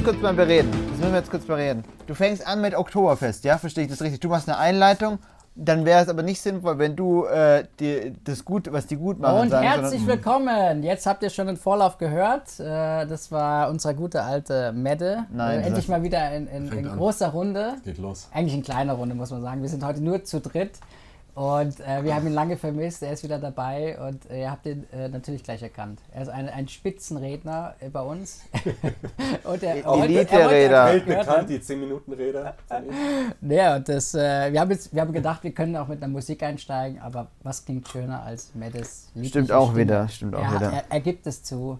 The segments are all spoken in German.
jetzt kurz mal bereden. Das müssen wir jetzt kurz bereden. Du fängst an mit Oktoberfest, ja? Verstehe ich das richtig? Du machst eine Einleitung. Dann wäre es aber nicht sinnvoll, wenn du äh, die, das gut, was die gut machen. Und sagen, herzlich sondern- willkommen. Jetzt habt ihr schon den Vorlauf gehört. Äh, das war unsere gute alte Medde. Nein, äh, endlich mal wieder in, in, in großer Runde. Geht los. Eigentlich in kleiner Runde, muss man sagen. Wir sind heute nur zu dritt. Und äh, wir haben ihn lange vermisst. Er ist wieder dabei und äh, ihr habt ihn äh, natürlich gleich erkannt. Er ist ein, ein Spitzenredner äh, bei uns. und er, er wollte- er wollte- Elite-Redner. er Welt gehört bekannt, haben. die 10-Minuten-Rede. von ihm. Ja, und das, äh, wir, haben jetzt, wir haben gedacht, wir können auch mit einer Musik einsteigen, aber was klingt schöner als liebliche Stimmt auch Stimme? wieder, stimmt auch er, wieder. Er, er gibt es zu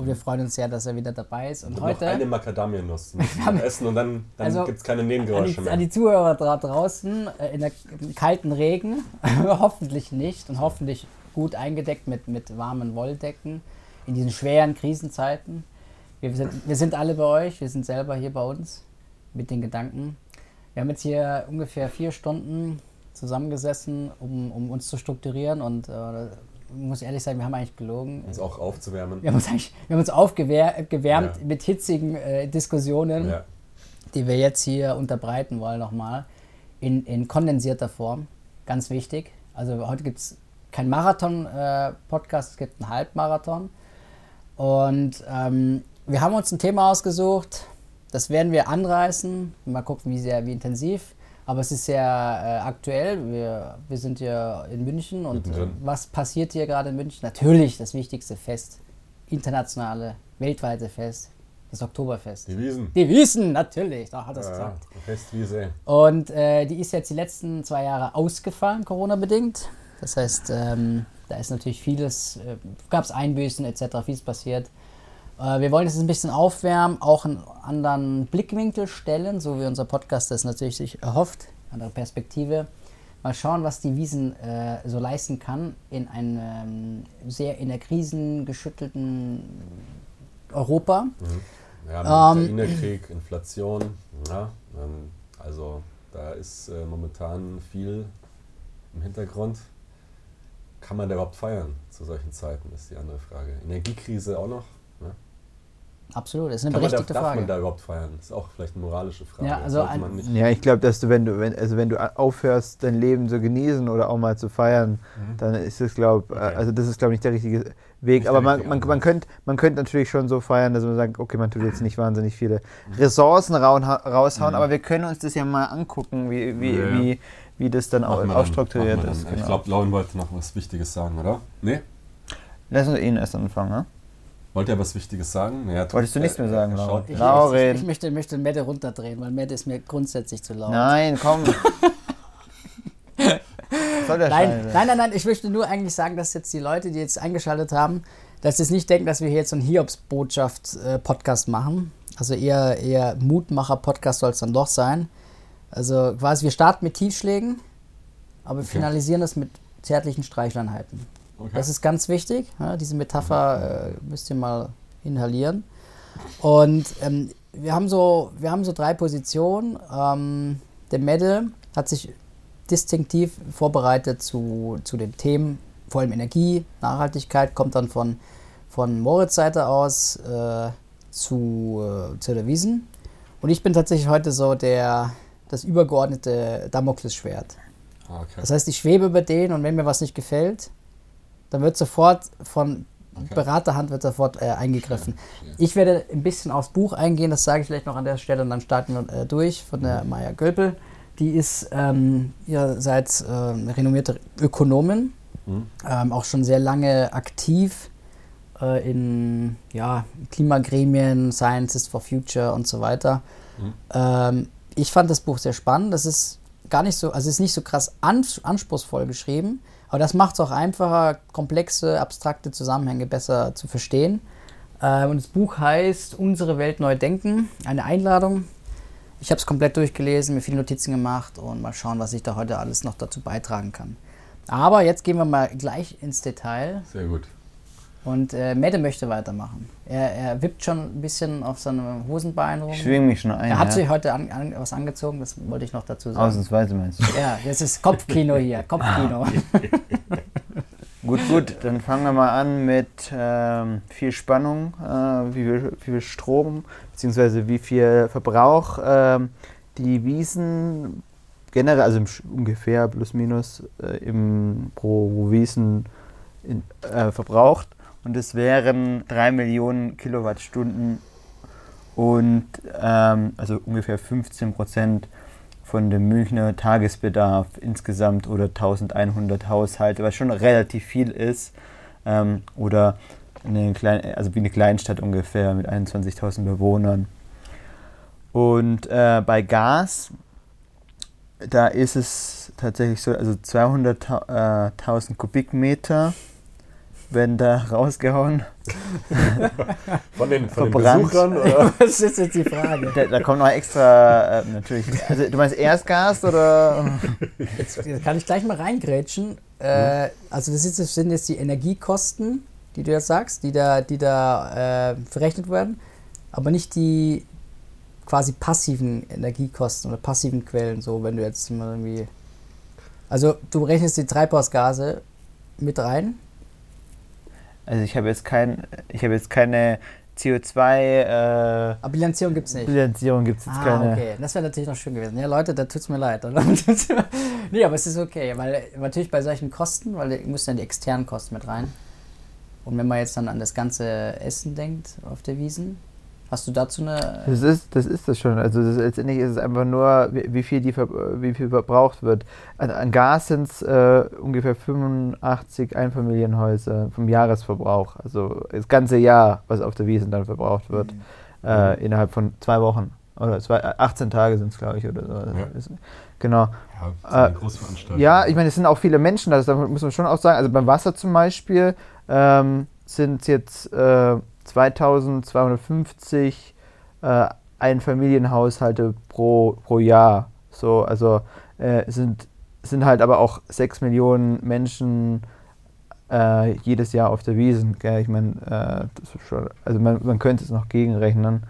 und wir freuen uns sehr, dass er wieder dabei ist. Und Und noch heute eine Macadamianuss essen und dann, dann Also, gibt es keine an Nebengeräusche die, mehr. an die Zuhörer da draußen äh, in der, kalten Regen, hoffentlich nicht und hoffentlich gut eingedeckt mit, mit warmen Wolldecken in diesen schweren Krisenzeiten. Wir sind, wir sind alle bei euch, wir sind selber hier bei uns mit den Gedanken. Wir haben jetzt hier ungefähr vier Stunden zusammengesessen, um, um uns zu strukturieren und äh, muss ehrlich sagen, wir haben eigentlich gelogen. uns auch aufzuwärmen. Wir haben uns, wir haben uns aufgewärmt gewärmt Ja. mit hitzigen äh, Diskussionen Ja. die wir jetzt hier unterbreiten wollen nochmal, in, in kondensierter Form. Ganz wichtig. Also heute gibt es kein Marathon-Podcast, es gibt einen Halbmarathon. Und ähm, wir haben uns ein Thema ausgesucht, das werden wir anreißen. Mal gucken, wie sehr, wie intensiv. Aber es ist sehr äh, aktuell. Wir, wir sind hier in München und äh, was passiert hier gerade in München? Natürlich das wichtigste Fest, internationale, weltweite Fest, das Oktoberfest. Die Wiesen. Die Wiesen, natürlich, da hat er es Ja, gesagt. Festwiese. Und äh, die ist jetzt die letzten zwei Jahre ausgefallen, Corona-bedingt. Das heißt, ähm, da ist natürlich vieles, äh, gab es Einbüßen etc., vieles passiert. Äh, wir wollen es ein bisschen aufwärmen, auch einen anderen Blickwinkel stellen, so wie unser Podcast das natürlich sich erhofft, andere Perspektive. Mal schauen, was die Wiesen äh, so leisten kann in einem ähm, sehr in der Krisen geschüttelten Europa. Ja, Ähm, Ukraine-Krieg, Inflation. Ja, ähm, also da ist äh, momentan viel im Hintergrund. Kann man da überhaupt feiern zu solchen Zeiten, ist die andere Frage. Energiekrise auch noch. Absolut, das ist eine Kann man da, berechtigte darf Frage. man da überhaupt feiern? Das ist auch vielleicht eine moralische Frage. Ja, also Sollte ein- man nicht, Ja, ich glaube, dass du, wenn du, wenn, also wenn du aufhörst, dein Leben zu genießen oder auch mal zu feiern, dann ist es, glaube Mhm. Okay. also das ist, glaube ich, nicht der richtige Weg. Nicht Aber man, man, man könnte man könnt natürlich schon so feiern, dass man sagt, okay, man tut jetzt nicht wahnsinnig viele Ressourcen raushauen, aber wir können uns das ja mal angucken, wie, wie, Mhm. Ja, ja. wie, wie das dann auch machen wir ist. dann. Ich Genau. glaube, Lauren wollte noch was Wichtiges sagen, oder? Nee? Lass uns ihn erst anfangen, ne? Wollte er was Wichtiges sagen? Hat- Wolltest du nichts mehr er- sagen, er Laura? Ich, Lauren. ich, ich möchte, möchte Mette runterdrehen, weil Mette ist mir grundsätzlich zu laut. Nein, komm. Soll der Nein, nein, nein, nein, ich möchte nur eigentlich sagen, dass jetzt die Leute, die jetzt eingeschaltet haben, dass sie jetzt nicht denken, dass wir hier jetzt so einen Hiobs-Botschaft-Podcast machen. Also eher, eher Mutmacher-Podcast soll es dann doch sein. Also quasi, wir starten mit Tiefschlägen, aber wir finalisieren das mit zärtlichen Streichleinheiten. Okay. Das ist ganz wichtig. Ja, diese Metapher äh, müsst ihr mal inhalieren. Und ähm, wir, haben so, wir haben so drei Positionen. Ähm, der Mette hat sich distinktiv vorbereitet zu, zu den Themen, vor allem Energie, Nachhaltigkeit, kommt dann von, von Moritz Seite aus äh, zu, äh, zu der Wiesen. Und ich bin tatsächlich heute so der, das übergeordnete Damoklesschwert. Ah, okay. Das heißt, ich schwebe über den und wenn mir was nicht gefällt, dann wird sofort von Okay. Beraterhand wird sofort äh, eingegriffen. Ja. Ich werde ein bisschen aufs Buch eingehen, das sage ich vielleicht noch an der Stelle und dann starten wir äh, durch von der Maya Göpel. Die ist ähm, ihrerseits äh, eine renommierte Ökonomin, Mhm. ähm, auch schon sehr lange aktiv äh, in ja, Klimagremien, Scientists for Future und so weiter. Mhm. Ähm, ich fand das Buch sehr spannend. Das ist gar nicht so, also es ist nicht so krass ans anspruchsvoll geschrieben, aber das macht es auch einfacher, komplexe, abstrakte Zusammenhänge besser zu verstehen. Äh, und das Buch heißt Unsere Welt neu denken, eine Einladung. Ich habe es komplett durchgelesen, mir viele Notizen gemacht und mal schauen, was ich da heute alles noch dazu beitragen kann. Aber jetzt gehen wir mal gleich ins Detail. Sehr gut. Und äh, Mette möchte weitermachen. Er, er wippt schon ein bisschen auf seinem Hosenbein rum. Ich schwing mich schon ein. Er hat ja. sich heute an, an, was angezogen, das wollte ich noch dazu sagen. Ausnahmsweise meinst du. Ja, das ist Kopfkino hier, Kopfkino. Gut, gut, dann fangen wir mal an mit ähm, viel Spannung, äh, wie, viel, wie viel Strom, beziehungsweise wie viel Verbrauch ähm, die Wiesen generell, also im, ungefähr plus minus äh, im, pro Wiesen in, äh, verbraucht. Und es wären 3 Millionen Kilowattstunden und ähm, also ungefähr 15 Prozent von dem Münchner Tagesbedarf insgesamt oder 1100 Haushalte, was schon relativ viel ist. Ähm, oder eine kleine, also wie eine Kleinstadt ungefähr mit 21.000 Bewohnern. Und äh, bei Gas, da ist es tatsächlich so, also 200.000 Kubikmeter werden da rausgehauen. Von den, von den. Besuchern? Oder? Das ist jetzt die Frage. Da, da kommt noch extra, äh, natürlich. Also, du meinst Erstgas oder? Jetzt, jetzt kann ich gleich mal reingrätschen. Äh, also das, ist, das sind jetzt die Energiekosten, die du jetzt sagst, die da, die da äh, verrechnet werden, aber nicht die quasi passiven Energiekosten oder passiven Quellen, so wenn du jetzt mal irgendwie. Also du rechnest die Treibhausgase mit rein. Also ich habe jetzt kein, ich habe jetzt keine CO2 äh, Aber Bilanzierung gibt es nicht. Bilanzierung gibt es jetzt Ah, keine. okay. Das wäre natürlich noch schön gewesen. Ja, Leute, da tut's mir leid. oder? nee, aber es ist okay, weil natürlich bei solchen Kosten, weil ihr müsst ja die externen Kosten mit rein. Und wenn man jetzt dann an das ganze Essen denkt auf der Wiesen, hast du dazu eine. Das ist, das ist das schon. Also das, letztendlich ist es einfach nur, wie, wie, viel die, wie viel verbraucht wird. An, an Gas sind es äh, ungefähr 85 Einfamilienhäuser vom Jahresverbrauch. Also das ganze Jahr, was auf der Wiesen dann verbraucht wird. Äh, innerhalb von zwei Wochen. Oder zwei, äh, 18 Tage sind es, glaube ich, oder so. Ja. Ist- Genau. Ja, Großveranstaltung. Ja, ich meine, es sind auch viele Menschen, das muss man schon auch sagen. Also beim Wasser zum Beispiel ähm, sind es jetzt äh, 2250 äh, Einfamilienhaushalte pro, pro Jahr. So, also äh, sind, sind halt aber auch 6 Millionen Menschen äh, jedes Jahr auf der Wiesen. Ich meine, äh, also man, man könnte es noch gegenrechnen,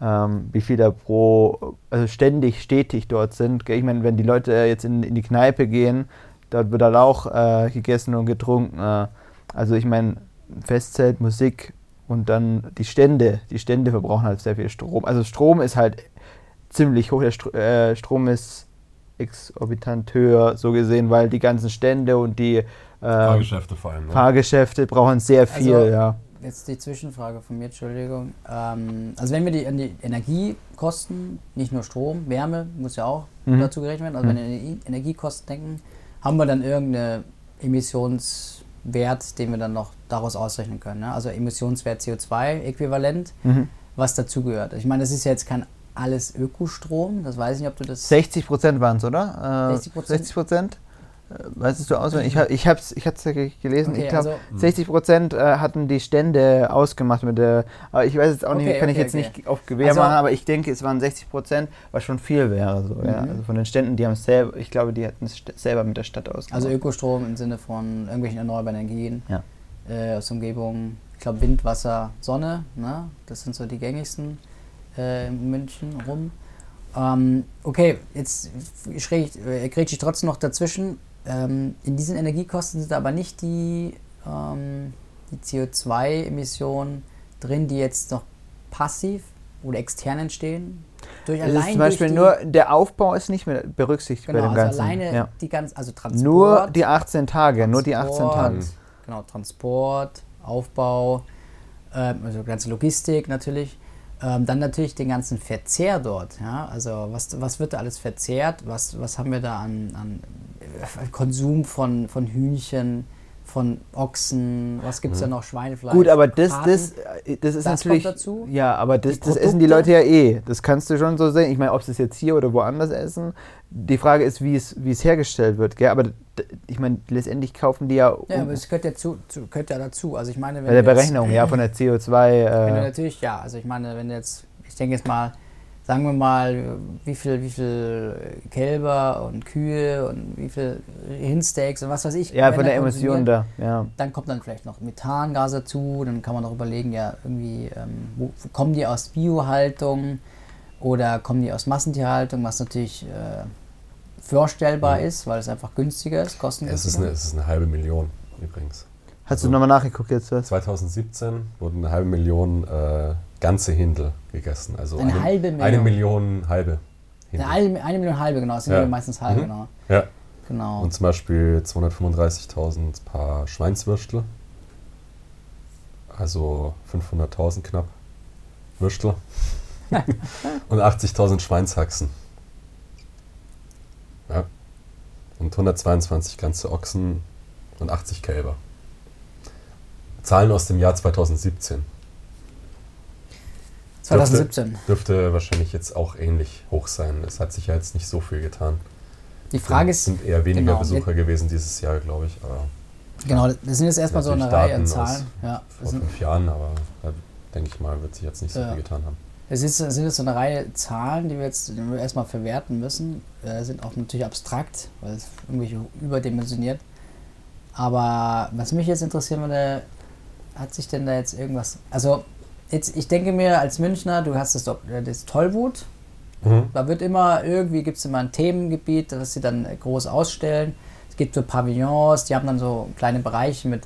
ähm, wie viel da pro, also ständig, stetig dort sind. Gell? Ich meine, wenn die Leute jetzt in, in die Kneipe gehen, dort wird dann auch äh, gegessen und getrunken. Äh, also ich meine, Festzelt, Musik und dann die Stände. Die Stände verbrauchen halt sehr viel Strom. Also Strom ist halt ziemlich hoch. Der Stro äh, Strom ist exorbitant höher, so gesehen, weil die ganzen Stände und die äh, Fahrgeschäfte vor allem. Ne? Fahrgeschäfte brauchen sehr viel, Also- ja. Jetzt die Zwischenfrage von mir, Entschuldigung. Ähm, also wenn wir die, an die Energiekosten, nicht nur Strom, Wärme muss ja auch Mhm. dazu gerechnet werden, also wenn wir an die Energiekosten denken, haben wir dann irgendeinen Emissionswert, den wir dann noch daraus ausrechnen können. Ne? Also Emissionswert CO2-Äquivalent, Mhm. was dazugehört. Ich meine, das ist ja jetzt kein alles Ökostrom, das weiß ich nicht, ob du das... 60 Prozent waren es, oder? Äh, 60%? 60 Prozent? Äh, Weißt du auswendig? Ich, hab- ich habe es ich hab's gelesen. Okay, ich glaube, also- 60 Prozent äh, hatten die Stände ausgemacht mit der. Aber ich weiß jetzt auch nicht, Okay, kann ich okay, jetzt okay. nicht auf Gewehr Also- machen, aber ich denke, es waren 60 Prozent, was schon viel wäre. So, ja. Mhm. Also von den Ständen, die haben es selber, ich glaube, die hatten es selber mit der Stadt ausgemacht. Also Ökostrom im Sinne von irgendwelchen erneuerbaren Energien Ja. äh, aus der Umgebung. Ich glaube Wind, Wasser, Sonne, ne? das sind so die gängigsten äh, in München rum. Ähm, okay, jetzt schräg, äh, grätsche ich trotzdem noch dazwischen. Ähm, in diesen Energiekosten sind aber nicht die, ähm, die CO2-Emissionen drin, die jetzt noch passiv oder extern entstehen. Durch es ist allein zum Beispiel die, nur, der Aufbau ist nicht mehr berücksichtigt genau, bei dem also Ganzen. alleine ja. die ganz, also Transport. Nur die 18 Tage, nur die 18 Transport, Tage. Genau, Transport, Aufbau, ähm, also ganze Logistik natürlich. Ähm, dann natürlich den ganzen Verzehr dort. Ja? Also was, was wird da alles verzehrt? Was, was haben wir da an, an Konsum von, von Hühnchen, von Ochsen? Was gibt es da noch? Schweinefleisch? Gut, aber das, das, äh, das ist Das natürlich. kommt dazu? Ja, aber das, das essen die? Leute ja eh. Das kannst du schon so sehen. Ich meine, ob sie es jetzt hier oder woanders essen. Die Frage ist, wie es, wie es hergestellt wird. Gell? Aber ich meine, letztendlich kaufen die ja, Ja, aber es gehört ja, zu, zu, gehört ja dazu. Also ich meine, wenn bei der du jetzt- Berechnung ja, von der CO2. Wenn du Äh, natürlich, ja, also ich meine, wenn jetzt, ich denke jetzt mal, sagen wir mal, wie viel, wie viel Kälber und Kühe und wie viel Rindsteaks und was weiß ich. ja, von der da Emission da. Ja. Dann kommt dann vielleicht noch Methangas dazu, dann kann man auch überlegen, ja, irgendwie, ähm, wo, wo kommen die aus Biohaltung oder kommen die aus Massentierhaltung, was natürlich äh, vorstellbar Mhm. ist, weil es einfach günstiger ist, Es ist, kostengünstiger. eine, es ist eine halbe Million übrigens. Hast Also- du nochmal nachgeguckt jetzt? Was? 2017 wurden eine halbe Million äh, ganze Hindel gegessen. Also Eine halbe Million? Eine Million halbe Hindel. Eine, eine Million halbe, genau. Das sind ja. meistens halbe, Mhm. genau. Ja. genau. Und zum Beispiel 235.000 Paar Schweinswürstel. Also 500.000 knapp Würstel. und 80.000 Schweinshaxen. Ja. Und 122 ganze Ochsen und 80 Kälber. Zahlen aus dem Jahr 2017. 2017. Dürfte wahrscheinlich jetzt auch ähnlich hoch sein. Es hat sich ja jetzt nicht so viel getan. Die Frage Es ist, sind eher weniger genau, Besucher gewesen dieses Jahr, glaube ich. Aber genau, das sind jetzt erstmal so eine Natürlich Reihe an Daten Zahlen. Ja, vor sind, fünf Jahren, aber da denke ich mal, wird sich jetzt nicht so Ja. viel getan haben. es ist, sind jetzt so eine Reihe Zahlen, die wir jetzt die wir erstmal verwerten müssen. Äh, sind auch natürlich abstrakt, weil es irgendwie überdimensioniert. Aber was mich jetzt interessieren würde, hat sich denn da jetzt irgendwas. Also, jetzt, ich denke mir als Münchner, du hast das, äh, das Tollwut, Mhm. Da wird immer, irgendwie gibt es immer ein Themengebiet, das sie dann äh, groß ausstellen. Es gibt so Pavillons, die haben dann so kleine Bereiche mit,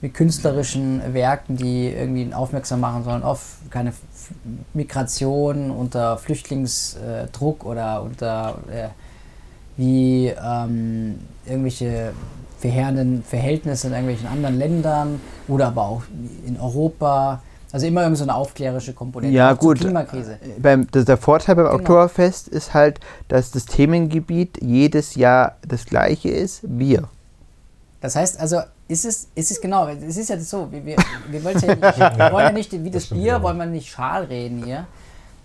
mit künstlerischen Werken, die irgendwie aufmerksam machen sollen auf keine Migration unter Flüchtlingsdruck oder unter äh, wie ähm, irgendwelche verheerenden Verhältnisse in irgendwelchen anderen Ländern oder aber auch in Europa. Also immer irgend so eine aufklärerische Komponente. Ja, gut. Klimakrise. Beim, das, der Vorteil beim Genau. Oktoberfest ist halt, dass das Themengebiet jedes Jahr das gleiche ist, Bier. Das heißt also, ist es, ist es genau, es ist ja so, wir, wir, wir, wollen's ja nicht, wir wollen ja nicht wie das stimmt, Bier, wollen wir nicht schal reden hier.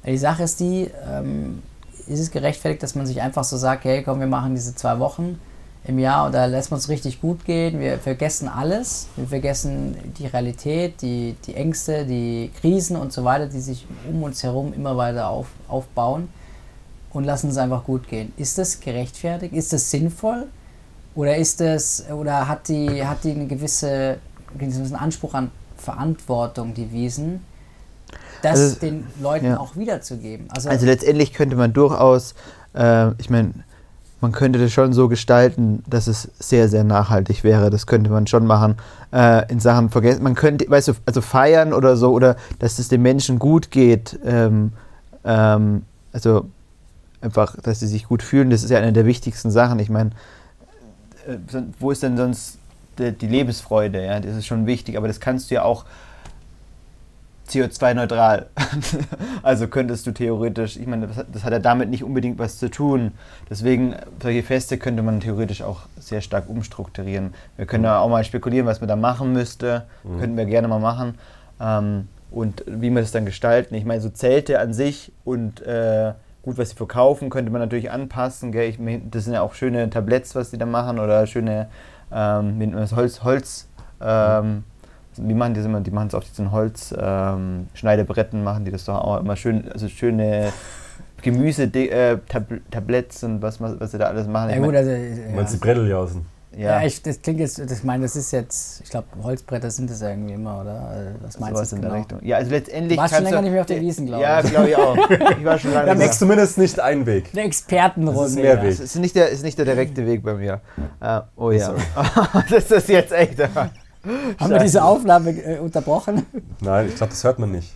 Die Sache ist die, ähm, ist es gerechtfertigt, dass man sich einfach so sagt, hey komm, wir machen diese zwei Wochen im Jahr da lässt man es richtig gut gehen, wir vergessen alles, wir vergessen die Realität, die, die Ängste, die Krisen und so weiter, die sich um uns herum immer weiter auf, aufbauen und lassen es einfach gut gehen. Ist das gerechtfertigt? Ist das sinnvoll? Oder ist es, oder hat die, hat die eine gewisse, einen gewissen Anspruch an Verantwortung, die Wiesen, das Also, den Leuten ja. auch wiederzugeben? Also, Also letztendlich könnte man durchaus, äh, ich meine, man könnte das schon so gestalten, dass es sehr, sehr nachhaltig wäre. Das könnte man schon machen. Äh, in Sachen vergessen, man könnte, weißt du, also feiern oder so, oder dass es den Menschen gut geht. Ähm, ähm, also einfach, dass sie sich gut fühlen, das ist ja eine der wichtigsten Sachen. Ich meine, äh, wo ist denn sonst die, die Lebensfreude? Ja, das ist schon wichtig, aber das kannst du ja auch CO2-neutral. also könntest du theoretisch, ich meine, das, hat- das hat ja damit nicht unbedingt was zu tun. Deswegen, solche Feste könnte man theoretisch auch sehr stark umstrukturieren. Wir können ja auch mal spekulieren, was man da machen müsste. Mhm. Könnten wir gerne mal machen. Ähm, und wie wir das dann gestalten. Ich meine, so Zelte an sich und äh, gut, was sie verkaufen, könnte man natürlich anpassen. Gell? Ich, mein, das sind ja auch schöne Tabletts, was die da machen oder schöne ähm, man? Holz, Holz ähm, wie machen die das immer? Die machen es auf diesen Holzschneidebretten, ähm, machen die das doch auch immer schön, also schöne Gemüse, äh, Tab Tabletts und was, was sie da alles machen. ja gut, also, Du ja. meinst die Bretteljausen? Ja, ja, ich, das klingt jetzt, das, ich meine, das ist jetzt, ich glaube, Holzbretter sind das ja irgendwie immer, oder? Also, Was meinst sowas du in genau? der Richtung. Ja, also letztendlich Du warst schon länger du- nicht mehr auf der Wiesn, glaube Ja, ich. glaube ich auch. Ich war schon lange Dann nicht wächst zumindest nicht ein Weg. Eine Expertenrunde. Das ist mehr ja. Weg. Das ist nicht der, ist nicht der direkte Weg bei mir. Äh, oh ja. Sorry. das ist jetzt echt. Haben wir diese Aufnahme äh, unterbrochen? Nein, ich glaube, das hört man nicht.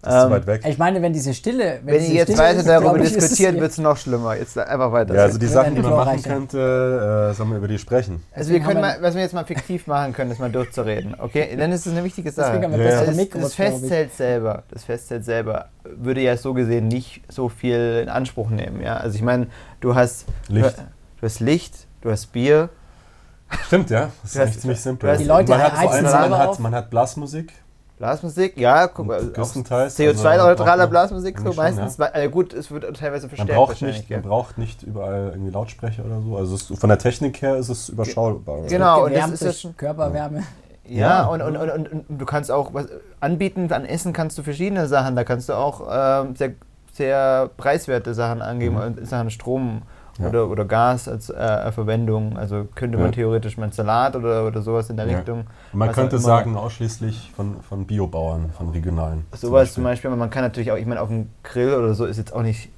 Das ist Ähm, zu weit weg. Ich meine, wenn diese Stille. Wenn diese ihr jetzt Stille weiter ist, darüber ich, hier- wird es noch schlimmer. Jetzt einfach weiter. Ja, also die Sachen, die man machen könnte, äh, sollen wir über die sprechen. Also wir können mal, was wir jetzt mal fiktiv machen können, ist mal durchzureden. Okay? Dann ist es eine wichtige Sache. Ja, das, Mikros, das. Festzelt selber, das Festzelt selber würde ja so gesehen nicht so viel in Anspruch nehmen. Ja? Also ich meine, du hast Licht. du hast Licht, du hast Bier. Stimmt, ja. Das ist eigentlich ziemlich simpel. Die Leute man hat selber man hat, man hat Blasmusik. Blasmusik, ja, guck mal, auch Größtenteils. CO2-neutraler Also, Blasmusik, so eigentlich schon, meistens. ja. Äh, gut, es wird teilweise Man verstärkt braucht, wahrscheinlich. nicht, man braucht nicht überall irgendwie Lautsprecher oder so. Also es, von der Technik her ist es überschaubar. Genau, und das ist ja schon. Körperwärme. Ja, Ja. und, und, und, und, und du kannst auch was anbieten, an Essen kannst du verschiedene Sachen. Da kannst du auch ähm, sehr, sehr preiswerte Sachen angeben, Mhm. in Sachen Strom Ja. oder, oder Gas als äh, Verwendung. Also könnte man Ja. theoretisch mal einen Salat oder, oder sowas in der Ja. Richtung. Und man könnte sagen, ausschließlich von, von Biobauern, von regionalen. Sowas zum Beispiel, aber man kann natürlich auch, ich meine, auf dem Grill oder so ist jetzt auch nicht,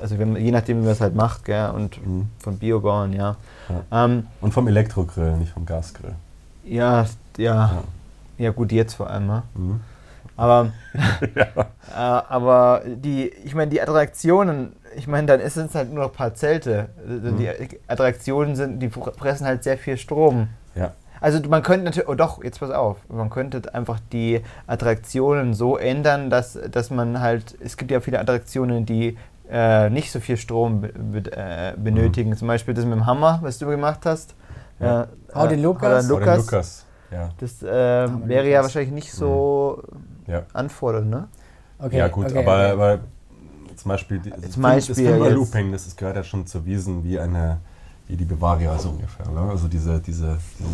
also wenn, je nachdem, wie man es halt macht, gell, und Mhm. von Biobauern, ja. Ähm, Und vom Elektrogrill, nicht vom Gasgrill. ja, ja, ja, gut, jetzt vor allem. Ne? Mhm. Aber, äh, aber die, ich meine, die Attraktionen, ich meine, dann ist es halt nur noch ein paar Zelte. Also Die Attraktionen sind, die fressen halt sehr viel Strom. Ja. Also man könnte natürlich, oh doch, jetzt pass auf, man könnte einfach die Attraktionen so ändern, dass, dass man halt, es gibt ja viele Attraktionen, die äh, nicht so viel Strom be be äh, benötigen. Zum Beispiel das mit dem Hammer, was du gemacht hast. Ja. Äh, Hau den äh, Lukas. hau den Oder Lukas. Lukas. Ja. Das äh, wäre ja wahrscheinlich nicht so Ja. anfordernd, ne? Okay, ja, gut, okay, aber, okay. aber zum Beispiel Zum Beispiel das jetzt- Looping, das ist, gehört ja schon zur Wiesen wie eine, wie die Bavaria so ungefähr. Ne? Also diese, diese, diese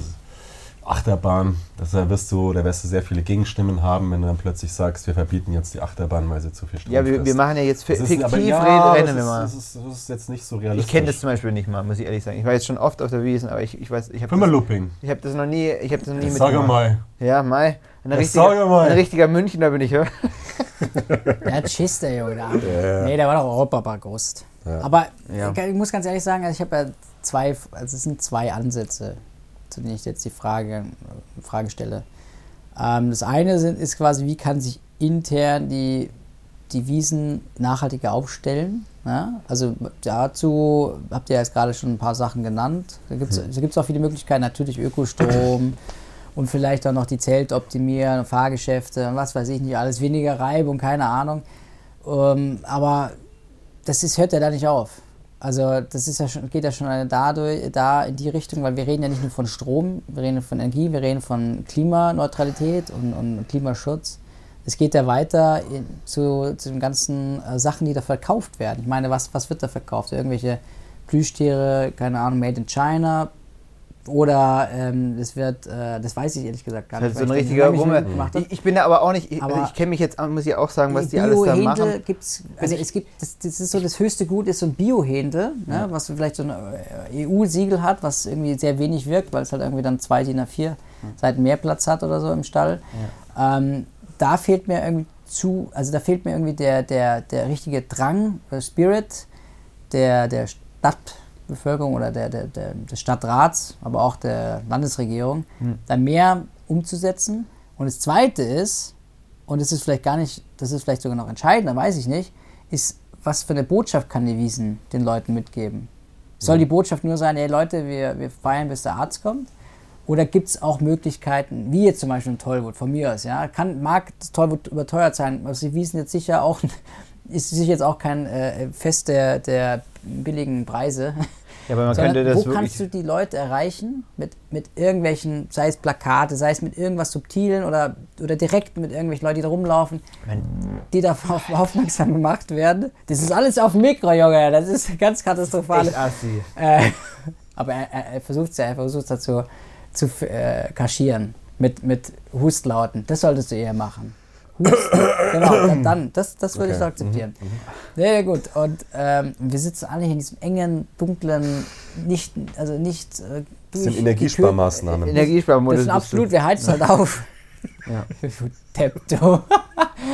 Achterbahn, das, da wirst du, da wirst du sehr viele Gegenstimmen haben, wenn du dann plötzlich sagst, wir verbieten jetzt die Achterbahn, weil sie zu viel Strom Ja, wir, wir machen ja jetzt fi- Das ist- fiktiv, aber ja, rennen wir ist- mal. Das ist, das ist jetzt nicht so realistisch. Ich kenne das zum Beispiel nicht mal, muss ich ehrlich sagen. Ich war jetzt schon oft auf der Wiesen, aber ich, ich weiß, ich habe das, Looping. ich hab das noch nie, ich habe das noch nie Sag mitgemacht. mal. Ja, Mai. Ein Ja, richtiger, sag mal. ein richtiger Münchner bin ich, ja. Der hat Schiss, der Junge. Ja. Nee, der war doch Europapark Ost. Ja. Aber Ja. ich, ich muss ganz ehrlich sagen, also ich habe ja zwei, also es sind zwei Ansätze, zu denen ich jetzt die Frage, Frage stelle. Ähm, das eine sind, ist quasi, wie kann sich intern die, Wiesen nachhaltiger aufstellen? Ja? Also dazu habt ihr jetzt gerade schon ein paar Sachen genannt. Da gibt es auch viele Möglichkeiten, natürlich Ökostrom und vielleicht auch noch die Zelte optimieren, Fahrgeschäfte und was weiß ich nicht, alles weniger Reibung, keine Ahnung. Ähm, aber das ist, hört ja da nicht auf. Also das ist ja schon, geht ja schon dadurch, da in die Richtung, weil wir reden ja nicht nur von Strom, wir reden von Energie, wir reden von Klimaneutralität und, und Klimaschutz. Es geht ja weiter in, zu, zu den ganzen äh, Sachen, die da verkauft werden. Ich meine, was, was wird da verkauft? Irgendwelche Plüschtiere, keine Ahnung, made in China. Oder ähm, es wird, äh, das weiß ich ehrlich gesagt gar Das nicht. ist so ein richtiger Rummel. Ich, ich bin da aber auch nicht, ich, also ich kenne mich jetzt, muss ich auch sagen, was die alles da machen. gibt's, also es gibt, das, das ist so das höchste Gut ist so ein Bio-Händel, ne, was vielleicht so ein äh, EU-Siegel hat, was irgendwie sehr wenig wirkt, weil es halt irgendwie dann zwei DIN A4 Seiten mehr Platz hat oder so im Stall. Ähm, da fehlt mir irgendwie zu, also da fehlt mir irgendwie der, der, der richtige Drang, der Spirit der, der Stadtbevölkerung oder der, der, der, des Stadtrats, aber auch der Landesregierung, da mehr umzusetzen. Und das Zweite ist, und das ist vielleicht gar nicht, das ist vielleicht sogar noch entscheidender, weiß ich nicht, ist, was für eine Botschaft kann die Wiesen den Leuten mitgeben? Soll die Botschaft nur sein, hey Leute, wir, wir feiern, bis der Arzt kommt? Oder gibt es auch Möglichkeiten, wie jetzt zum Beispiel ein Tollwood, von mir aus, ja, kann, mag das Tollwood überteuert sein, aber sie wiesen jetzt sicher auch, ist sicher jetzt auch kein äh, Fest der, der billigen Preise. Ja, aber man Sondern könnte das wo kannst du die Leute erreichen? Mit, mit irgendwelchen, sei es Plakate, sei es mit irgendwas Subtilen oder, oder direkt mit irgendwelchen Leuten, die da rumlaufen, die darauf aufmerksam gemacht werden. Das ist alles auf dem Mikro, Junge. Das ist ganz katastrophal. assi. Äh, aber er, er, er versucht es ja, er versucht es dazu zu äh, kaschieren mit, mit Hustlauten. Das solltest du eher machen. Husten, genau, dann, dann das, das würde ich Okay. so akzeptieren. Sehr gut. Und ähm, wir sitzen alle hier in diesem engen, dunklen, nicht, also nicht äh, Das sind Energiesparmaßnahmen. Energiesparmodus. das sind absolut, wir heizen halt auf. Ja. Du.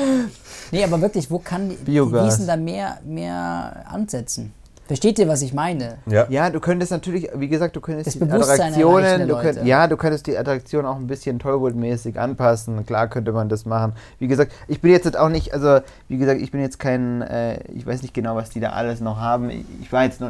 nee, aber wirklich, wo kann die, die. Wiesen da mehr, mehr ansetzen? Versteht ihr, was ich meine? Ja. Ja, du könntest natürlich, wie gesagt, du könntest Das die Attraktionen, du könnt, ja, du könntest die Attraktion auch ein bisschen Tollwood-mäßig anpassen. Klar könnte man das machen. Wie gesagt, ich bin jetzt auch nicht, also wie gesagt, ich bin jetzt kein, äh, ich weiß nicht genau, was die da alles noch haben. Ich, ich war jetzt ich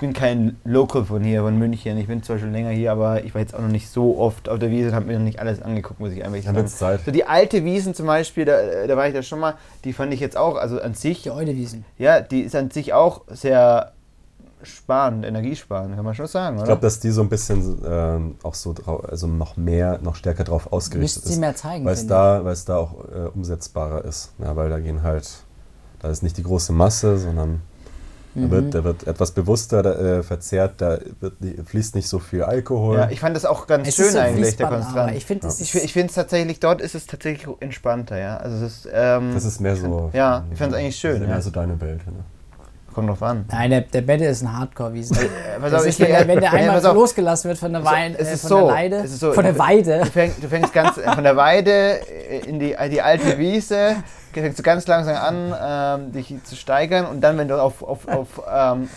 bin kein Local von hier, von München. Ich bin zwar schon länger hier, aber ich war jetzt auch noch nicht so oft auf der Wiese und habe mir noch nicht alles angeguckt, muss ich einfach sagen. Zeit. So die alte Wiesen zum Beispiel, da, da war ich da schon mal, die fand ich jetzt auch, also an sich, Die Eudewiesen. ja, die ist an sich auch sehr sparend, energiesparend, kann man schon sagen, Ich oder? glaube, dass die so ein bisschen ähm, auch so also noch mehr, noch stärker drauf ausgerichtet Müssten sie ist. mehr zeigen, Weil es da, weil es da auch äh, umsetzbarer ist. Ja, weil da gehen halt, da ist nicht die große Masse, sondern da, Mhm. wird, da wird etwas bewusster da, äh, verzehrt, da wird, fließt nicht so viel Alkohol. Ja, ich fand das auch ganz Es schön so eigentlich, der aber ich finde, Ich, ist fi- ich finde es tatsächlich, dort ist es tatsächlich entspannter, ja. Also es ist, ähm, das ist mehr so. Ja, ich fand's eigentlich schön, Das ist ja. mehr so deine Welt. Ne? kommt drauf an. Nein, der, der Bette ist ein Hardcore-Wiesen. Äh, ich- wenn, der, wenn der äh, einmal auf, losgelassen wird von der, Wein, es äh, ist von so, der Leide, es ist so, von der Weide. Du fängst, du fängst ganz von der Weide äh, in die, die alte Wiese, fängst du ganz langsam an, ähm, dich zu steigern und dann, wenn du auf, auf, auf, ähm,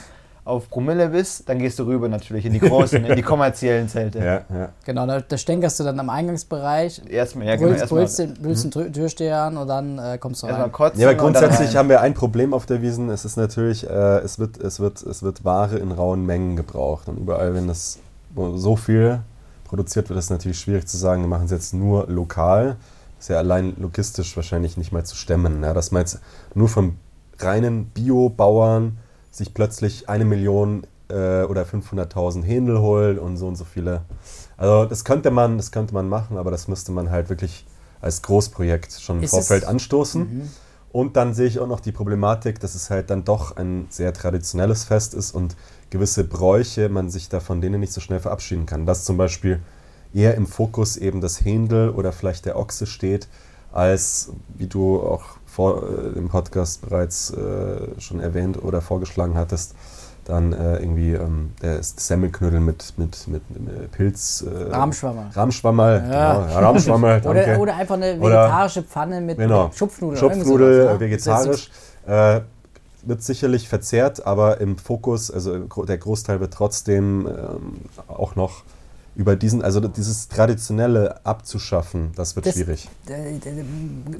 auf Promille bist, dann gehst du rüber natürlich in die großen, in die kommerziellen Zelte. Ja, ja. Genau, da, da stänkerst du dann am Eingangsbereich, Erstmal, ja, genau, brüllst, erstmal, brüllst, den, brüllst den Tür- Türsteher an und dann äh, kommst du erstmal rein. kotzen. Ja, aber grundsätzlich haben wir ein Problem auf der Wiesen. Es ist natürlich, äh, es, wird, es, wird, es wird Ware in rauen Mengen gebraucht. Und überall, wenn das so viel produziert wird, ist es natürlich schwierig zu sagen, wir machen es jetzt nur lokal. Ist ja allein logistisch wahrscheinlich nicht mal zu stemmen. Ja, dass man jetzt nur von reinen Biobauern sich plötzlich eine Million äh, oder 500.000 Händel holt und so und so viele. Also das könnte man, das könnte man machen, aber das müsste man halt wirklich als Großprojekt schon im Ist Vorfeld anstoßen. Mhm. Und dann sehe ich auch noch die Problematik, dass es halt dann doch ein sehr traditionelles Fest ist und gewisse Bräuche man sich da von denen nicht so schnell verabschieden kann. Dass zum Beispiel eher im Fokus eben das Händel oder vielleicht der Ochse steht, als, wie du auch vor, äh, im Podcast bereits äh, schon erwähnt oder vorgeschlagen hattest, dann äh, irgendwie ähm, der Semmelknödel mit, mit, mit, mit Pilz. Äh, Rahmschwammer. Rahmschwammerl, Ja. genau. Rahmschwammerl. Oder, oder einfach eine Oder- vegetarische Pfanne mit, Genau. mit Schupfnudeln. Schupfnudel, oder äh, sowas, ja? vegetarisch. Äh, wird sicherlich verzehrt, aber im Fokus, also der Großteil wird trotzdem ähm, auch noch über diesen, also dieses Traditionelle abzuschaffen, das wird Das- schwierig. Äh,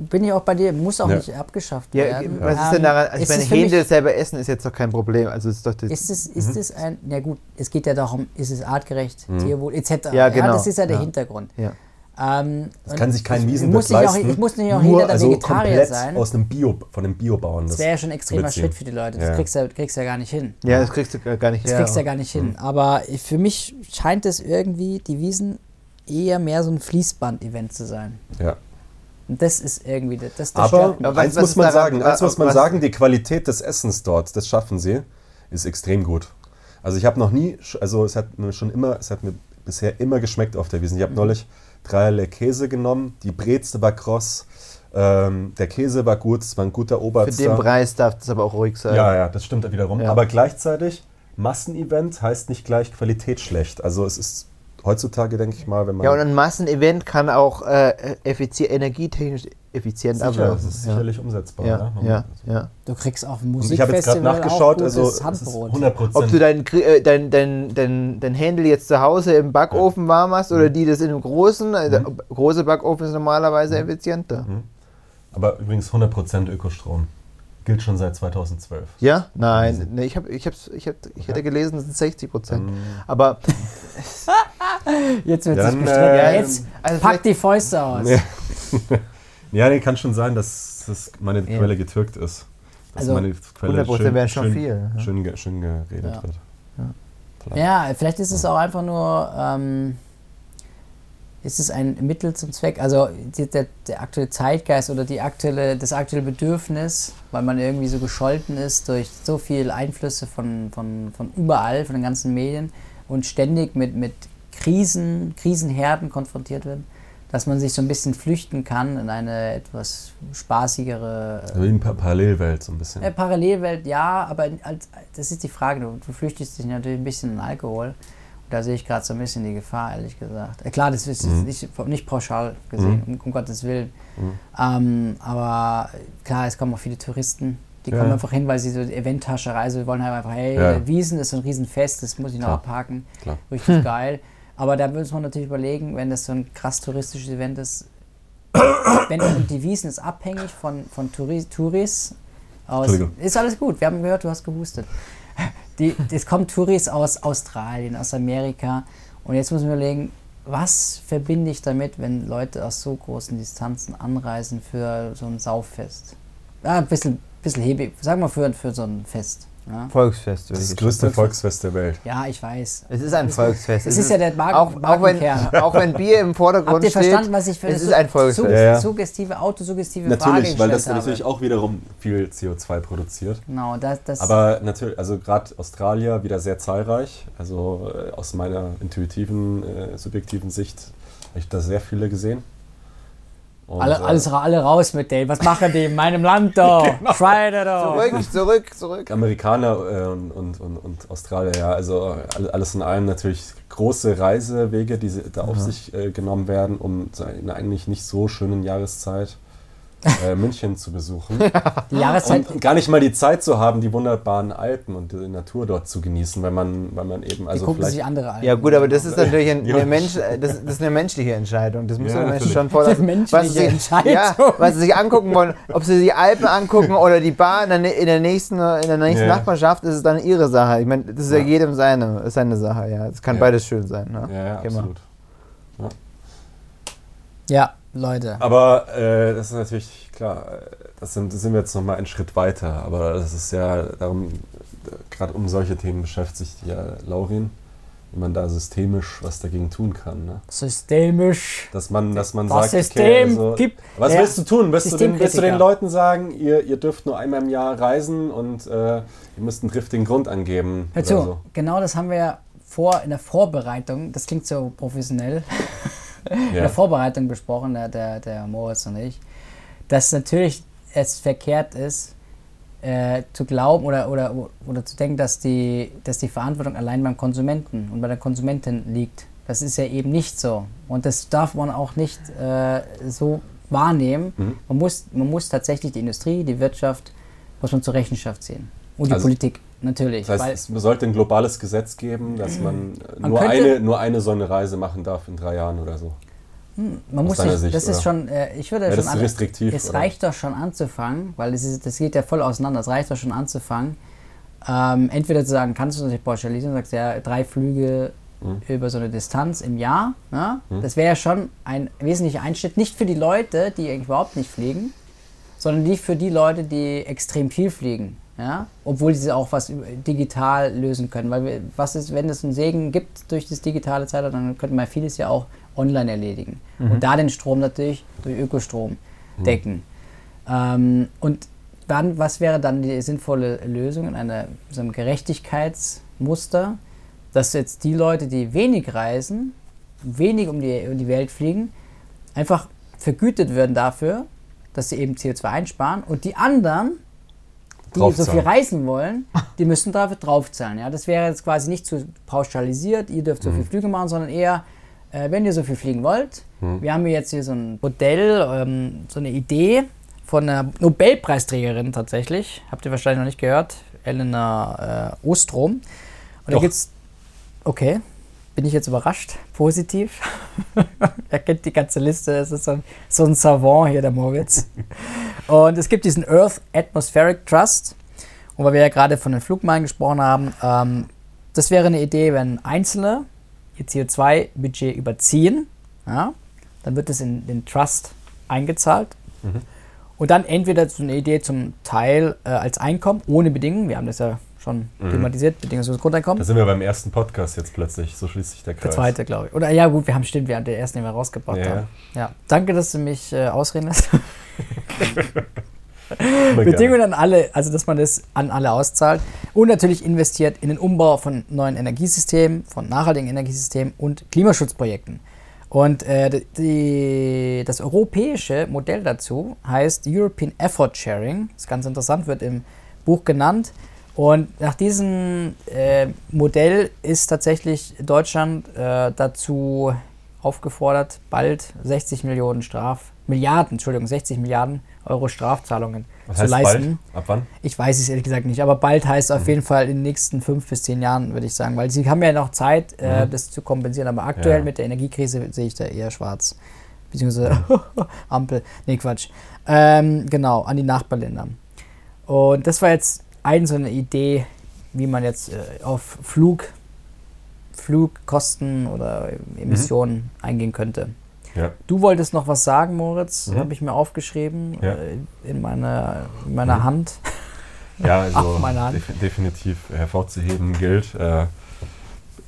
Bin ich auch bei dir, muss auch Ja. nicht abgeschafft Ja, werden. was ist denn daran? Also ich meine, Händel selber essen ist jetzt doch kein Problem. Also es ist doch das, Ist es, Mhm. ist es ein, na gut, es geht ja darum, ist es artgerecht, Tierwohl etc. Ja, genau. das ist ja der Ja. Hintergrund. ja. Ähm, Das kann sich kein Wiesenwirt muss nicht auch, leisten. Ich muss nicht auch nur, jeder der also Vegetarier komplett sein. aus einem Bio, von einem Biobauern. Das wäre ja schon ein extremer. Schritt für die Leute. Das Ja. kriegst du ja, kriegst du ja gar nicht hin. ja, das kriegst du gar nicht Das her. kriegst du ja gar nicht hin. Aber für mich scheint es irgendwie, die Wiesen eher mehr so ein Fließband-Event zu sein. Ja. Und das ist irgendwie, das, das Aber eins muss man daran- sagen, eins muss man sagen, die Qualität des Essens dort, das schaffen sie, ist extrem gut. Also ich habe noch nie, also es hat mir schon immer, es hat mir bisher immer geschmeckt auf der Wiesn. Ich habe neulich dreierlei Käse genommen, die Breze war kross, ähm, der Käse war gut, es war ein guter Für Oberster. den Preis darf das aber auch ruhig sein. Ja, ja, das stimmt wiederum. Ja. Aber gleichzeitig, Massenevent heißt nicht gleich Qualität schlecht. Also es ist heutzutage, denke ich mal, wenn man... Ja, und ein Massenevent kann auch äh, effizient, energietechnisch effizient sicher, ablaufen. das ist ja. sicherlich umsetzbar. Ja, ne? ja, ja. Du kriegst auf dem Und ich habe jetzt gerade nachgeschaut, auch also gutes es ist Handbrot. 100 Prozent. Ob du dein, äh, dein, dein, dein, dein Händel jetzt zu Hause im Backofen warm hast oder die das in einem großen, äh, der große Backofen ist normalerweise effizienter. Aber übrigens 100% Ökostrom. Gilt schon seit 2012. Ja? Nein, nee, ich, hab, ich, hab's, ich, hab, ich hätte gelesen, das sind 60 Prozent. Ähm, Aber Jetzt wird Ja, bestritten. äh, Jetzt also pack die Fäuste aus. Ja. ja, nee, kann schon sein, dass, dass meine Ja. Quelle getürkt ist. Dass Also, meine Quelle 100% wären schon schön, viel, ja. Schön, schön geredet Ja. wird. Ja, vielleicht ist es auch einfach nur, ähm, ist es ein Mittel zum Zweck, also die, der, der aktuelle Zeitgeist oder die aktuelle, das aktuelle Bedürfnis, weil man irgendwie so gescholten ist durch so viele Einflüsse von, von, von überall, von den ganzen Medien und ständig mit, mit Krisen, Krisenherden konfrontiert wird, dass man sich so ein bisschen flüchten kann in eine etwas spaßigere äh, Wie eine Pa- Parallelwelt so ein bisschen. äh, Parallelwelt, ja, aber als, das ist die Frage. Du, du flüchtest dich natürlich ein bisschen in Alkohol. Und da sehe ich gerade so ein bisschen die Gefahr, ehrlich gesagt. Äh, klar, das ist Mhm. nicht, nicht pauschal gesehen, um, um Gottes Willen. Mhm. Ähm, aber klar, es kommen auch viele Touristen. Die Ja. kommen einfach hin, weil sie so Eventtascherei, also wir wollen halt einfach, hey, Ja. Wiesen ist so ein Riesenfest, das muss ich noch Klar. abhaken. Klar. Richtig geil. Aber da muss man natürlich überlegen, wenn das so ein krass touristisches Event ist, wenn und die Wiesen ist abhängig von, von Touris, Touris aus. Ist alles gut, wir haben gehört, du hast gehustet. Die, es kommen Touris aus Australien, aus Amerika. Und jetzt muss man überlegen, was verbinde ich damit, wenn Leute aus so großen Distanzen anreisen für so ein Sauffest? Ja, ein bisschen, bisschen hebig, sag mal für, für so ein Fest. Ja, Volksfest, Das das größte Volksfest. Der Welt. ja ich weiß. Es ist ein Volksfest. Es ist ja der Mark- auch, auch, wenn, auch wenn Bier im Vordergrund Habt ihr steht. verstanden, was ich für es ist ein Volksfest. Ja, ja. suggestive, autosuggestive Frage Natürlich, gestellt weil das habe? natürlich auch wiederum viel CO2 produziert. Genau, das, das Aber natürlich, also gerade Australier wieder sehr zahlreich. Also äh, aus meiner intuitiven, äh, subjektiven Sicht habe ich da sehr viele gesehen. Und, alle, äh, alles, alle raus mit denen. Was machen die in meinem Land da? Genau. Schweine da. Zurück, zurück, zurück. Amerikaner äh, und, und, und, und Australier, ja, also all- alles in allem natürlich große Reisewege, die da auf sich äh, genommen werden, um zu einer eigentlich nicht so schönen Jahreszeit. Äh, München zu besuchen. Die Jahreszeit. Und gar nicht mal die Zeit zu haben, die wunderbaren Alpen und die Natur dort zu genießen, weil man, weil man eben, die also gucken vielleicht. sich andere an. Ja gut, aber das ist natürlich ein, Ja. eine, Mensch, das, das ist eine menschliche Entscheidung. Das muss Ja, man Menschen schon vorlassen. Eine menschliche was sie, Entscheidung. Ja, was sie sich angucken wollen. Ob sie die Alpen angucken oder die Bar in der, in der nächsten, in der nächsten Ja. Nachbarschaft, ist es dann ihre Sache. Ich meine, das ist ja, Ja. jedem seine, seine Sache. Ja, es kann Ja. beides schön sein. Ne? Ja, absolut. Ja, Leute. Aber äh, das ist natürlich klar, äh, das sind, das sind wir jetzt nochmal einen Schritt weiter. Aber das ist ja darum, gerade um solche Themen beschäftigt sich ja Laurin, wie man da systemisch was dagegen tun kann. Ne? Systemisch. Dass man, dass man Das sagt, System also, gibt. was willst du tun? Willst du, den, willst du den. Leuten sagen, ihr, ihr dürft nur einmal im Jahr reisen und äh, ihr müsst einen driftigen Grund angeben? Hör zu, so? genau das haben wir ja vor in der Vorbereitung, das klingt so professionell, in der Vorbereitung besprochen, der, der, der Moritz und ich, dass natürlich es verkehrt ist, äh, zu glauben oder, oder, oder zu denken, dass die, dass die Verantwortung allein beim Konsumenten und bei der Konsumentin liegt. Das ist ja eben nicht so. Und das darf man auch nicht äh, so wahrnehmen. Mhm. Man, muss, man muss tatsächlich die Industrie, die Wirtschaft, muss man zur Rechenschaft ziehen. Und die Also- Politik, natürlich. Das heißt, es sollte ein globales Gesetz geben, dass man, Man nur, eine, nur eine so eine Reise machen darf in drei Jahren oder so. Man muss deiner nicht, Sicht, das ist oder? schon, äh, ich würde Ja, schon das ist restriktiv, Es oder? reicht doch schon anzufangen, weil es ist, das geht ja voll auseinander. Es reicht doch schon anzufangen. Ähm, entweder zu sagen, kannst du natürlich pauschalisieren, sagst ja, drei Flüge Mhm. über so eine Distanz im Jahr. Ne? Mhm. Das wäre ja schon ein wesentlicher Einschnitt, nicht für die Leute, die überhaupt nicht fliegen, sondern nicht für die Leute, die extrem viel fliegen. Ja? Obwohl sie auch was digital lösen können. Weil wir, was ist, wenn es einen Segen gibt durch das digitale Zeitalter, dann könnte man vieles ja auch online erledigen. Und da den Strom natürlich durch Ökostrom decken. Ähm, und dann, was wäre dann die sinnvolle Lösung in einer, so einem Gerechtigkeitsmuster, dass jetzt die Leute, die wenig reisen, wenig um die, um die Welt fliegen, einfach vergütet werden dafür, dass sie eben CO2 einsparen und die anderen, die so viel reisen wollen, die müssen dafür draufzahlen. Ja? Das wäre jetzt quasi nicht so pauschalisiert, ihr dürft so Mhm. viel Flüge machen, sondern eher, äh, wenn ihr so viel fliegen wollt, Mhm. wir haben hier jetzt hier so ein Modell, ähm, so eine Idee von einer Nobelpreisträgerin tatsächlich, habt ihr wahrscheinlich noch nicht gehört, Elena äh, Ostrom. Und da Doch. gibt's, okay, bin ich jetzt überrascht, positiv. er kennt die ganze Liste, es ist so ein, so ein Savant hier, der Moritz. Und es gibt diesen Earth Atmospheric Trust. Und weil wir ja gerade von den Flugmeilen gesprochen haben, ähm, das wäre eine Idee, wenn Einzelne ihr CO2-Budget überziehen, ja, dann wird es in den Trust eingezahlt. Mhm. Und dann entweder so eine Idee zum Teil äh, als Einkommen, ohne Bedingungen, wir haben das ja schon Mhm. thematisiert, bedingungsloses Grundeinkommen. Da sind wir beim ersten Podcast jetzt plötzlich, so schließt sich der Der Kreis. zweite, glaube ich. Oder ja, gut, wir haben stimmt, wir haben den ersten, den wir rausgebracht Ja, haben. Ja. Danke, dass du mich äh, ausreden lässt. Bedingungen an alle, also dass man das an alle auszahlt. Und natürlich investiert in den Umbau von neuen Energiesystemen, von nachhaltigen Energiesystemen und Klimaschutzprojekten. Und äh, die, das europäische Modell dazu heißt European Effort Sharing. Das ist ganz interessant, wird im Buch genannt. Und nach diesem äh, Modell ist tatsächlich Deutschland äh, dazu aufgefordert, bald 60 Millionen Straf, Milliarden, Entschuldigung, 60 Milliarden Euro Strafzahlungen Was zu heißt leisten. bald? Ab wann? Ich weiß es ehrlich gesagt nicht, aber bald heißt Mhm. auf jeden Fall in den nächsten fünf bis zehn Jahren, würde ich sagen, weil sie haben ja noch Zeit, äh, Mhm. das zu kompensieren. Aber aktuell Ja. mit der Energiekrise sehe ich da eher schwarz. Beziehungsweise Ampel. Nee, Quatsch. Ähm, genau, an die Nachbarländer. Und das war jetzt eine so eine Idee, wie man jetzt äh, auf Flug, Flugkosten oder Emissionen eingehen könnte. Ja. Du wolltest noch was sagen, Moritz, Mhm. habe ich mir aufgeschrieben Ja. äh, in meiner, in meiner Mhm. Hand. Ja, also def definitiv hervorzuheben gilt. Äh,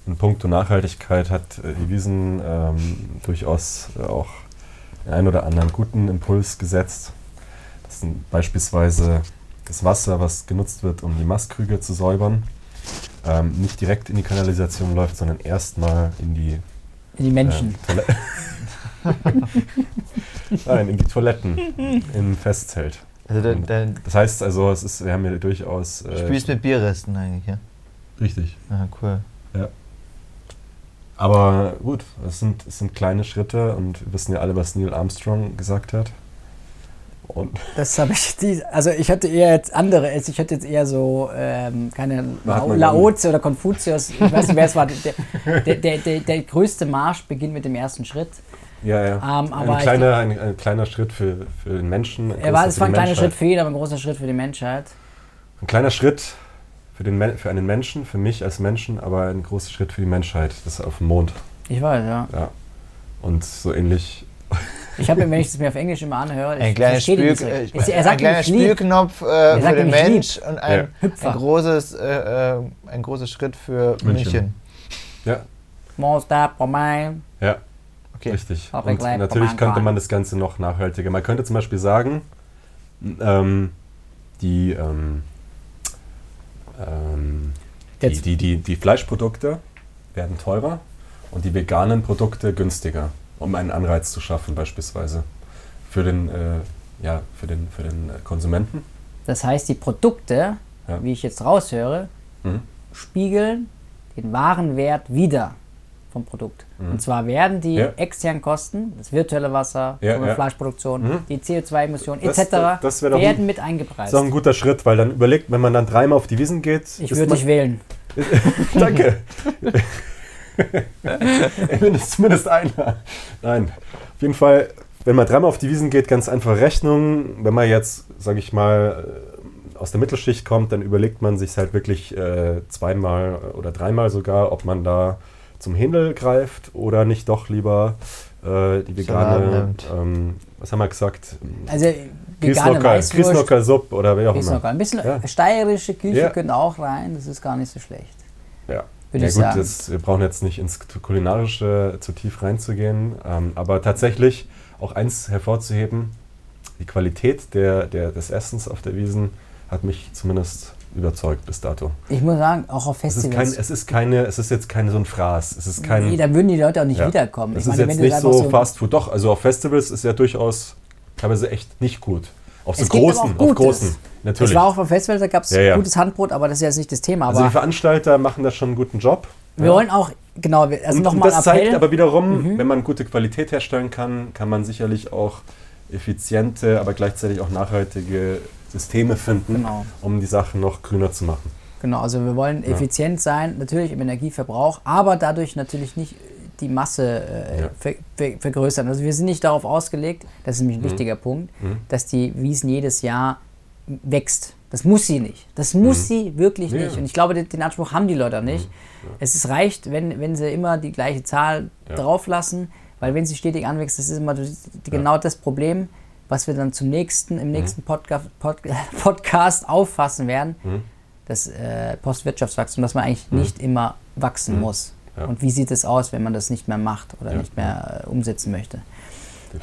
in puncto Nachhaltigkeit hat äh, die Wiesen ähm, durchaus äh, auch den einen oder anderen guten Impuls gesetzt. Das sind beispielsweise das Wasser, was genutzt wird, um die Mastkrüge zu säubern, ähm, nicht direkt in die Kanalisation läuft, sondern erstmal in die In die Menschen. äh, Nein, in die Toiletten im Festzelt. Also da, da, Das heißt also, es ist, wir haben hier durchaus. du Äh, spielst mit Bierresten eigentlich, ja? Richtig. Ah, cool. Aber gut, es sind, es sind kleine Schritte und wir wissen ja alle, was Neil Armstrong gesagt hat. Und Das habe ich, die, also ich hatte eher jetzt andere, also ich hatte jetzt eher so, ähm, keine Laozi oder Konfuzius, ich weiß nicht, wer es war. Der, der, der, der, der größte Marsch beginnt mit dem ersten Schritt. Ja, ja. Ähm, aber ein, ich- kleiner, ein, ein kleiner Schritt für, für den Menschen. ein Er war, es war ein kleiner Menschheit. Schritt für ihn, aber ein großer Schritt für die Menschheit. Ein kleiner Schritt für, den, für einen Menschen, für mich als Menschen, aber ein großer Schritt für die Menschheit. Das ist auf dem Mond. Ich weiß, ja. Ja. Und so ähnlich. Ich habe, wenn ich es mir auf Englisch immer anhöre, ich Ein kleiner, Spül, so. Ich- Er ein sagt kleiner. Spülknopf äh, für den nämlich lieb. Mensch und ein, Ja. Ein, großes, äh, äh, ein großer Schritt für München. München. Ja, Monster, Romain. ja. Okay. Richtig. Hab Und natürlich könnte man das Ganze noch nachhaltiger. Man könnte zum Beispiel sagen, ähm, die, ähm, ähm, die, Jetzt- die, die, die Fleischprodukte werden teurer und die veganen Produkte günstiger, um einen Anreiz zu schaffen beispielsweise für den, äh, ja, für den, für den Konsumenten. Das heißt, die Produkte, Ja. wie ich jetzt raushöre, Mhm. spiegeln den wahren Wert wieder vom Produkt. Und zwar werden die Mhm. Ja. externen Kosten, das virtuelle Wasser, Ja. Fleischproduktion, Mhm. die CO2-Emissionen Das- etc. das- das werden ein- mit Das eingepreist. ist auch ein guter Schritt, weil dann überlegt, wenn man dann dreimal auf die Wiesen geht. Ich würde dich wählen. Danke. Mindest, zumindest einer. Nein. Auf jeden Fall, wenn man dreimal auf die Wiesen geht, ganz einfache Rechnung. Wenn man jetzt, sage ich mal, äh, aus der Mittelschicht kommt, dann überlegt man sich halt wirklich äh, zweimal oder dreimal sogar, ob man da zum Händel greift oder nicht doch lieber äh, die vegane, ähm, was haben wir gesagt? Also vegane Supp oder wie auch immer. Ein bisschen Ja. steirische Küche Ja. könnte auch rein, das ist gar nicht so schlecht. Ja. Würde ja ich gut, sagen. Das, wir brauchen jetzt nicht ins Kulinarische zu tief reinzugehen, ähm, aber tatsächlich auch eins hervorzuheben, die Qualität der, der, des Essens auf der Wiesen hat mich zumindest überzeugt bis dato. Ich muss sagen, auch auf Es ist, kein, Festivals. es ist keine, es ist jetzt keine so ein Fraß. Es ist kein. nee, da würden die Leute auch nicht ja. wiederkommen. Es Ich ist meine, jetzt nicht einfach so Fast Food. Doch, also auf Festivals ist ja durchaus teilweise echt nicht gut. Auf so großen, auf großen. Natürlich. Ich war auch auf Festivals, da gab es Ja, ja. gutes Handbrot, aber das ist jetzt nicht das Thema. also die Veranstalter machen da schon einen guten Job. wir wollen auch, genau, also nochmal das zeigt Appell. Mhm. aber wiederum, wenn man gute Qualität herstellen kann, kann man sicherlich auch effiziente, aber gleichzeitig auch nachhaltige Systeme finden, Genau. um die Sachen noch grüner zu machen. Genau, also wir wollen effizient sein, natürlich im Energieverbrauch, aber dadurch natürlich nicht die Masse äh, Ja. ver ver vergrößern. Also wir sind nicht darauf ausgelegt, das ist nämlich ein Mhm. wichtiger Punkt, dass die Wiesen jedes Jahr wächst. Das muss sie nicht. Das muss sie wirklich Mhm. Ja. nicht. Und ich glaube, den, den Anspruch haben die Leute nicht. Es ist reicht, wenn, wenn sie immer die gleiche Zahl Ja. drauflassen, weil wenn sie stetig anwächst, das ist immer genau das Problem, was wir dann zum nächsten, Mhm. im nächsten Podca Pod Podcast auffassen werden Mhm. das äh, Postwirtschaftswachstum, dass man eigentlich nicht immer wachsen muss. Ja. Und wie sieht es aus, wenn man das nicht mehr macht oder Ja. nicht mehr äh, umsetzen möchte?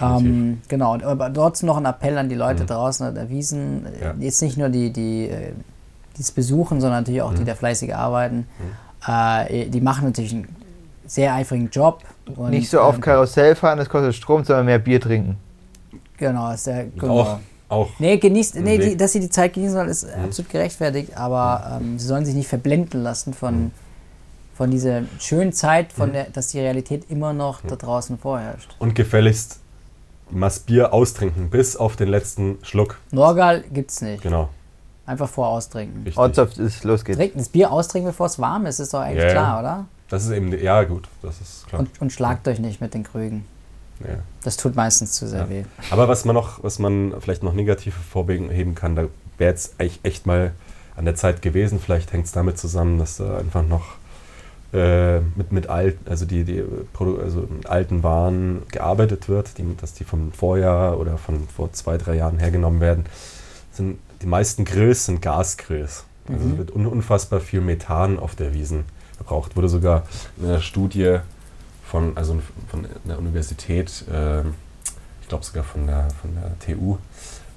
Ähm, genau, und aber trotzdem noch ein Appell an die Leute draußen an der Wiesen, äh, Ja. jetzt nicht nur die, die äh, die es besuchen, sondern natürlich auch die, die da fleißig arbeiten. Äh, die machen natürlich einen sehr eifrigen Job. Und, Nicht so auf ähm, Karussell fahren, das kostet Strom, sondern mehr Bier trinken. Genau, ist der, genau. Auch, auch. Nee, genießt, nee, die, dass sie die Zeit genießen sollen, ist absolut gerechtfertigt, aber ähm, sie sollen sich nicht verblenden lassen von, von dieser schönen Zeit, von der, dass die Realität immer noch da draußen vorherrscht. Und gefälligst das Bier austrinken, bis auf den letzten Schluck. Norgal gibt's nicht. Genau. Einfach vor austrinken. Ortschaft ist, los geht's. Trinken, das Bier austrinken, bevor es warm ist, ist doch eigentlich Ja, ja. klar, oder? Das ist eben, ja gut, das ist klar. Und, und schlagt euch nicht mit den Krügen. Ja. Das tut meistens zu sehr Ja. weh. Aber was man noch, was man vielleicht noch negativ hervorheben kann, da wäre jetzt eigentlich echt mal an der Zeit gewesen. Vielleicht hängt es damit zusammen, dass da einfach noch äh, mit, mit alten, also die, die also mit alten Waren gearbeitet wird, die, dass die vom Vorjahr oder von vor zwei, drei Jahren hergenommen werden. Sind, die meisten Grills sind Gasgrills. Also Mhm. es wird un unfassbar viel Methan auf der Wiesen verbraucht. Wurde sogar in einer Studie von, also von einer Universität, ähm, ich glaube sogar von der, von der TU,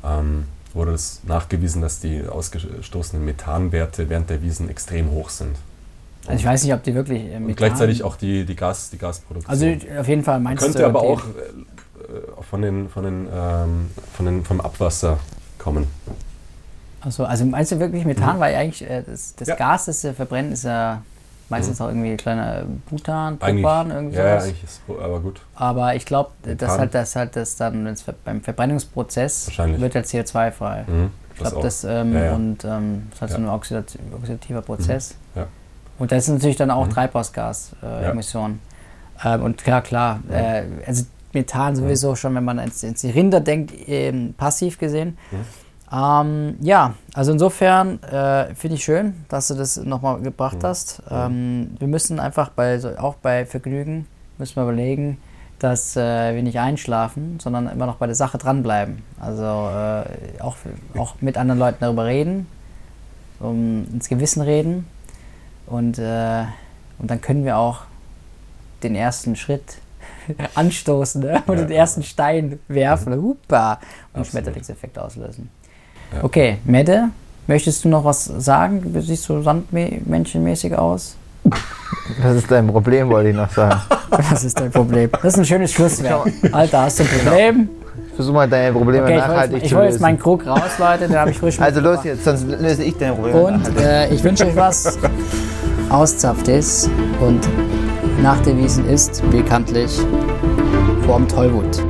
ähm, wurde es nachgewiesen, dass die ausgestoßenen Methanwerte während der Wiesen extrem hoch sind. Also ich weiß nicht, ob die wirklich äh, Und Methan- gleichzeitig auch die, die, Gas, die Gasproduktion. Also auf jeden Fall meinst Könnte du. aber auch äh, von den, von den, ähm, von den, vom Abwasser kommen. Achso, also meinst du wirklich Methan, weil eigentlich äh, das, das Ja. Gas, das sie verbrennen, ist ja Meistens auch irgendwie kleine Butan, Eigentlich, Propan, irgendwie ja, ja, sowas. ist aber gut. Aber ich glaube, dass Methan. halt das halt das dann wenn's beim Verbrennungsprozess wird er CO2-frei. Mhm, Ich glaube, das, ähm, Ja, ja. und ähm, das ist halt so Ja. ein oxidati- oxidativer Prozess. Ja. Und das ist natürlich dann auch Mhm. Treibhausgas-Emissionen. Äh, Ja. Ähm, und klar, klar, Ja. äh, also Methan sowieso schon, wenn man ins, ins Rinder denkt, ähm, passiv gesehen. Mhm. Ähm, ja, also insofern äh, finde ich schön, dass du das nochmal gebracht Mhm. hast. Ähm, wir müssen einfach bei, auch bei Vergnügen, müssen wir überlegen, dass äh, wir nicht einschlafen, sondern immer noch bei der Sache dranbleiben. Also äh, auch, auch mit anderen Leuten darüber reden, um ins Gewissen reden und, äh, und dann können wir auch den ersten Schritt anstoßen ne? oder Ja. den ersten Stein werfen, hupa, und. Schmetterlingseffekt auslösen. Ja. Okay, Mette, möchtest du noch was sagen? Du siehst so sandmenschenmäßig aus. Das ist dein Problem, wollte ich noch sagen. Was ist dein Problem? Das ist ein schönes Schlusswort. Alter, hast du ein Problem? Versuch mal deine Probleme Okay, ich hol nachhaltig jetzt, ich zu hol lösen. jetzt meinen Krug raus, Leute, den habe ich frisch also los jetzt, sonst löse ich deine Probleme Und äh, ich wünsche euch was Auszapftes und nach der Wiesen ist bekanntlich vorm Tollwut.